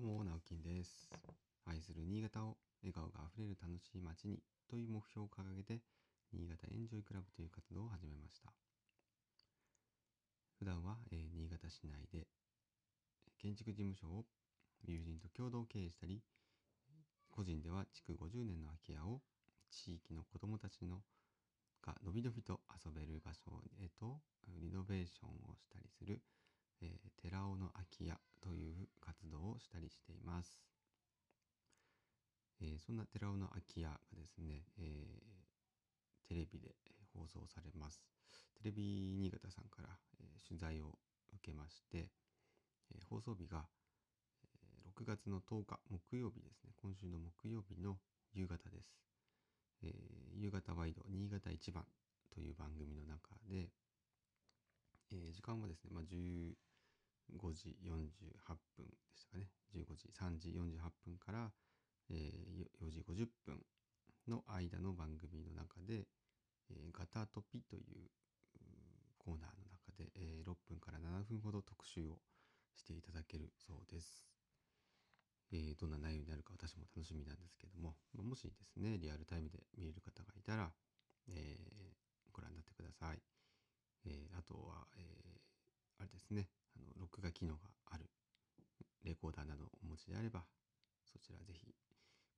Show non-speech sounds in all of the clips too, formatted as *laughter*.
どうも、直樹です。愛する新潟を笑顔があふれる楽しい街にという目標を掲げて、新潟エンジョイクラブという活動を始めました。普段は、えー新潟市内で建築事務所を友人と共同経営したり、個人では築50年の空き家を地域の子どもたちのがのびのびと遊べる場所へとリノベーションをしたりする、えー寺尾の空き家という活動をしたりしています。えーそんな寺尾の空き家がですね、えーテレビで放送されます。テレビ新潟さんから、えー取材を受けまして、え放送日が、え6月の10日木曜日ですね。今週の木曜日の夕方です。え夕方ワイド新潟一番という番組の中で、え時間はですね、まあ、15時48分でしたかね。15時、3時48分から、えー4時50分の間の番組の中で、えーガタトピというコーナーの中で、えー6分から7分ほど特集をしていただけるそうです。えーどんな内容になるか私も楽しみなんですけども、もしですね、リアルタイムで見れる方がいたら、えーご覧になってください。えーあとは、えーあれですね、の、録画機能がある。レコーダーなどをお持ちであれば、そちらぜひ、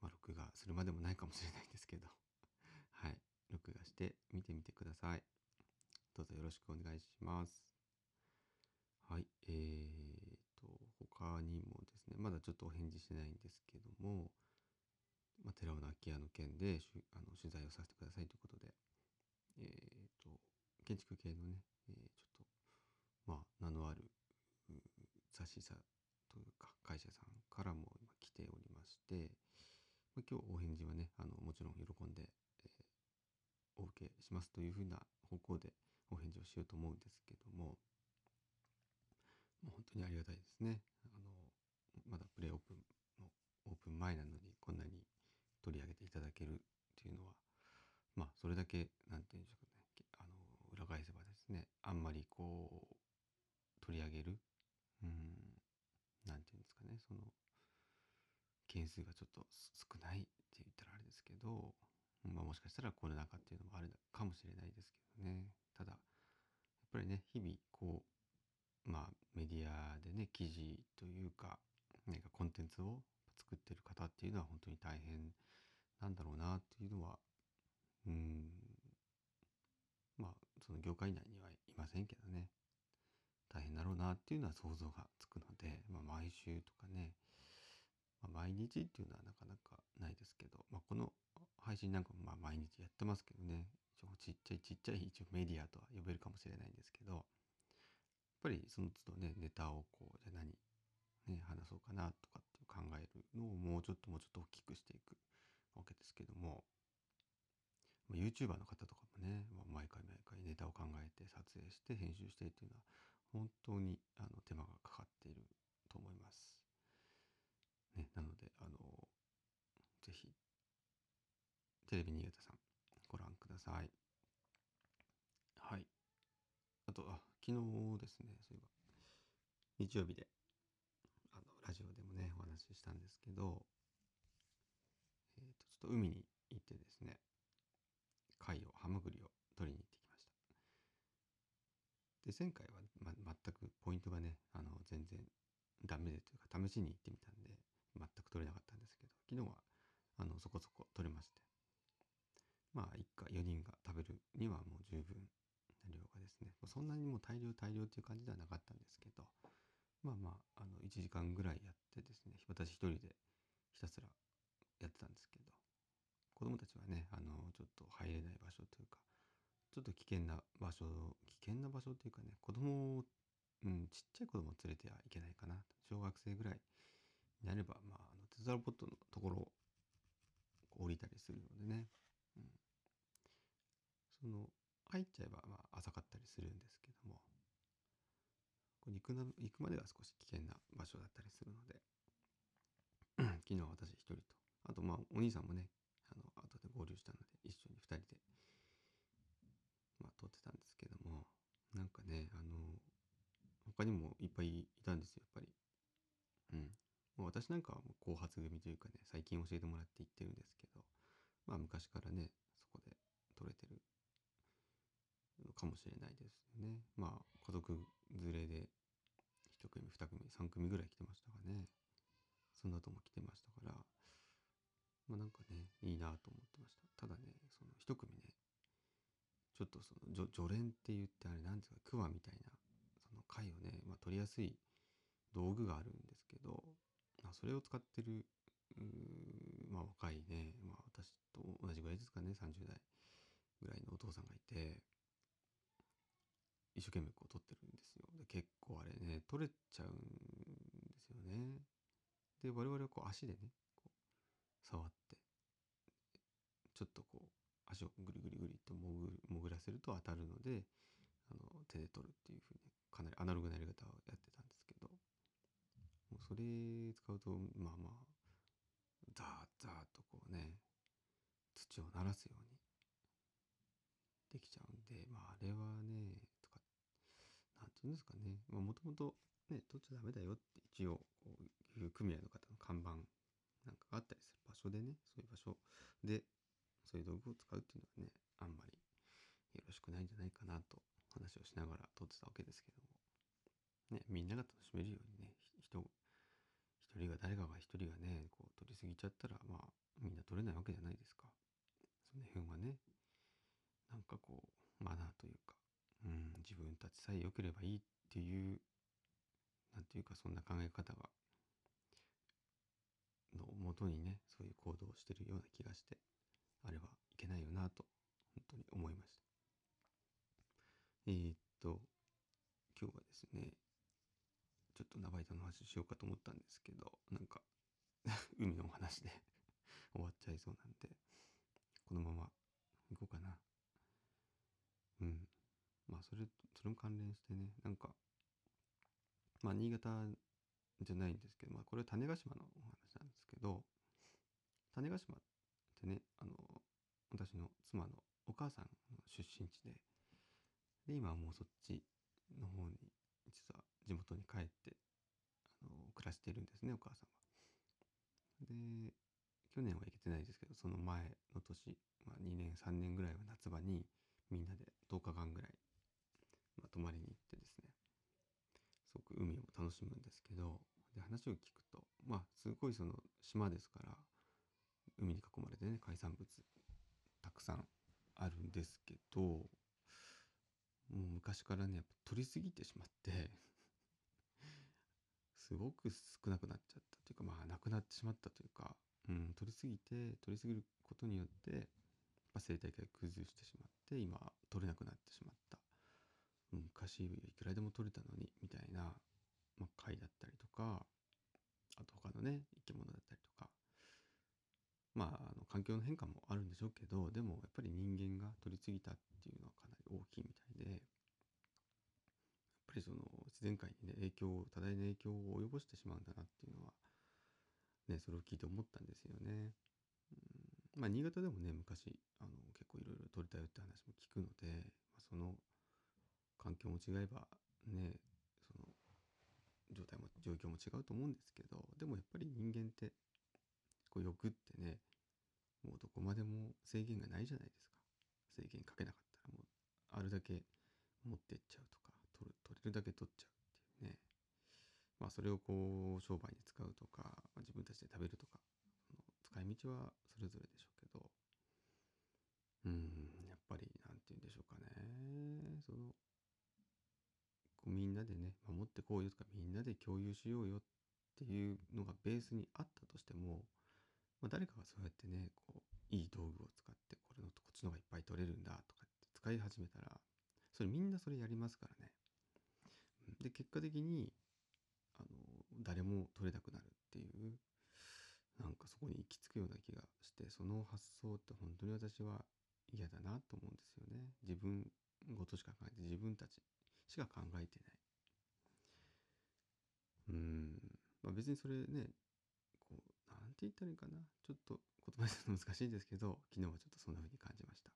まあ、録画するまでもないかもしれないんですけど、*laughs* はい、録画して見てみてください。どうぞよろしくお願いします。はい、えーと、他にもですね、まだちょっとお返事してないんですけども、まあ、寺尾の空き家の件でしあの取材をさせてくださいということで、えーと、建築系のね、えーちょっと、まあ、名のある雑誌社というか会社さんからも今来ておりまして、まあ、今日お返事はね、あの、もちろん喜んで、えーお受けしますというふうな方向でお返事をしようと思うんですけども、もう本当にありがたいですね。あの、まだプレイオープンのオープン前なのにこんなに取り上げていただけるっていうのは、まあ、それだけ、なんていうんでしょうかね、あの、裏返せばですね、あんまりこう、取り上げる、うん、なんていうんですかね、その、件数がちょっと少ないって言ったらあれですけど、まあもしかしたらコロナ禍っていうのもあるかもしれないですけどね。ただ、やっぱりね、日々こう、まあメディアでね、記事というか、何かコンテンツを作ってる方っていうのは本当に大変なんだろうなっていうのは、うん、まあその業界内にはいませんけどね。大変だろうなっていうのは想像がつくので、まあ毎週とかね、まあ、毎日っていうのはなかなかないですけど、まあ、この配信なんかもまあ毎日やってますけどね、一応ちっちゃいちっちゃい一応メディアとは呼べるかもしれないんですけど、やっぱりその都度ね、ネタをこう、じゃあ何、ね、話そうかなとかって考えるのをもうちょっともうちょっと大きくしていくわけですけども、YouTuber の方とかもね、ま毎回毎回ネタを考えて撮影して編集してっていうのは本当にあの手間がかかっていると思います。ね、なので、あの、ぜひ、テレビ新潟さん、ご覧ください。はい。あと、あ、昨日ですね、そういえば、日曜日で、あの、ラジオでもね、お話ししたんですけど、えっ、と、ちょっと海に行ってですね、貝を、ハマグリを取りに行ってきました。で、前回は、ま、全くポイントがね、あの、全然ダメでというか、試しに行ってみたんで、全く取れなかったんですけど、昨日は、あの、そこそこ取れまして。まあ、一家4人が食べるにはもう十分な量がですね、そんなにもう大量大量っていう感じではなかったんですけど、まあまあ、あの、1時間ぐらいやってですね、私一人でひたすらやってたんですけど、子供たちはね、あの、ちょっと入れない場所というか、ちょっと危険な場所、危険な場所っていうかね、子供を、うん、ちっちゃい子供を連れてはいけないかな。小学生ぐらいになれば、まあ、あの、テトラポットのところを降りたりするのでね、うん。その、入っちゃえば、まあ、浅かったりするんですけども、こ行くな、行くまでは少し危険な場所だったりするので、昨日私一人と、あと、まあ、お兄さんもね、あの、後で合流したので、一緒に二人で、まあ、撮ってたんですけども、なんかね、あの、他にもいっぱいいたんですよ、やっぱり。うん。もう私なんかはもう後発組というかね最近教えてもらって行ってるんですけどまあ昔からねそこで取れてるのかもしれないですねまあ家族連れで1組2組3組ぐらい来てましたかねその後も来てましたからまあなんかねいいなと思ってましたただねその1組っとその序連って言ってあれなんですか？クワみたいなその貝をね、まあ、取りやすい道具があるんですけど、まあ、それを使ってるまあ若いね、まあ、私と同じぐらいですかね30代ぐらいのお父さんがいて一生懸命こう取ってるんですよ。で結構あれね取れちゃうんですよね。で我々はこう足でねこう触ってちょっとこう足をぐりぐりぐりと潜潜らせると当たるのであの手で取るっていうふうにかなりアナログなやり方をやってたんですけどもうそれ使うとまあまあザーザーとこうね土を鳴らすようにできちゃうんでまああれはねとかなんていうんですかね。もともとね取っちゃダメだよって一応こういう組合の方の看板なんかがあったりする場所でねそういう場所でそういう道具を使うっていうのはねあんまりよろしくないんじゃないかなと話をしながら撮ってたわけですけども。ねみんなが楽しめるようにね人一人が誰かが一人がねこう取りすぎちゃったらまあみんな取れないわけじゃないですか。その辺はねなんかこうマナーというか、うん、自分たちさえ良ければいいっていうなんていうかそんな考え方がのもとにねそういう行動をしてるような気がして。あれはいけないよなと本当に思いました。えー、っと今日はですねちょっとナバイトの話しようかと思ったんですけどなんか *laughs* 海のお話で *laughs* 終わっちゃいそうなんでこのまま行こうかな。うん。まあそれそれも関連してねなんかまあ新潟じゃないんですけど、まあ、これは種子島のお話なんですけど種子島ってねあの私の妻のお母さんの出身地でで今はもうそっちの方に実は地元に帰ってあの暮らしてるんですねお母さんは。で去年は行けてないですけどその前の年、まあ、2年3年ぐらいは夏場にみんなで10日間ぐらい、まあ、泊まりに行ってですねすごく海を楽しむんですけどで話を聞くとまあすごいその島ですから海に囲まれてね海産物たくさんあるんですけどもう昔からねやっぱ取りすぎてしまって *laughs* すごく少なくなっちゃったというかまあなくなってしまったというか、うん、取りすぎて取りすぎることによってやっぱ生態系が崩してしまって今取れなくなってしまった。昔いくらでも取れたのにみたいな、まあ、貝だったりとかあと他のね生き物だったりとかまああの環境の変化もあるんでしょうけどでもやっぱり人間が取りすぎたっていうのはかなり大きいみたいでやっぱりその自然界にね影響多大な影響を及ぼしてしまうんだなっていうのはねそれを聞いて思ったんですよね。うんまあ新潟でもね昔あの結構いろいろ取れたよって話も聞くので、まあ、その環境も違えばねその状態も状況も違うと思うんですけどでもやっぱり人間ってこう欲ってねもうどこまでも制限がないじゃないですか。制限かけなかったらもうあるだけ持ってっちゃうとか取る取れるだけ取っちゃうっていうね。まあそれをこう商売に使うとか、自分たちで食べるとか使い道はそれぞれでしょうけど。うんやっぱり何て言うんでしょうかね。そのこうみんなでね守ってこうよとかみんなで共有しようよっていうのがベースにあったとしても、まあ、誰かがそうやってねこういい道具を使ってこれのとこっちの方がいっぱい取れるんだとかって使い始めたらそれみんなそれやりますからね。で結果的にあの誰も取れなくなるっていうなんかそこに行き着くような気がしてその発想って本当に私は嫌だなと思うんですよね。自分ごとしか考えて自分たちしか考えてない。うん、まあ、別にそれね、て言ったらいいかな。ちょっと言葉にするの難しいんですけど、昨日はちょっとそんな風に感じました。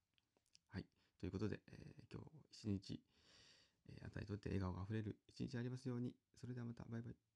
はい。ということで、えー、今日一日、えー、あなたにとって笑顔があふれる一日ありますように。それではまた、バイバイ。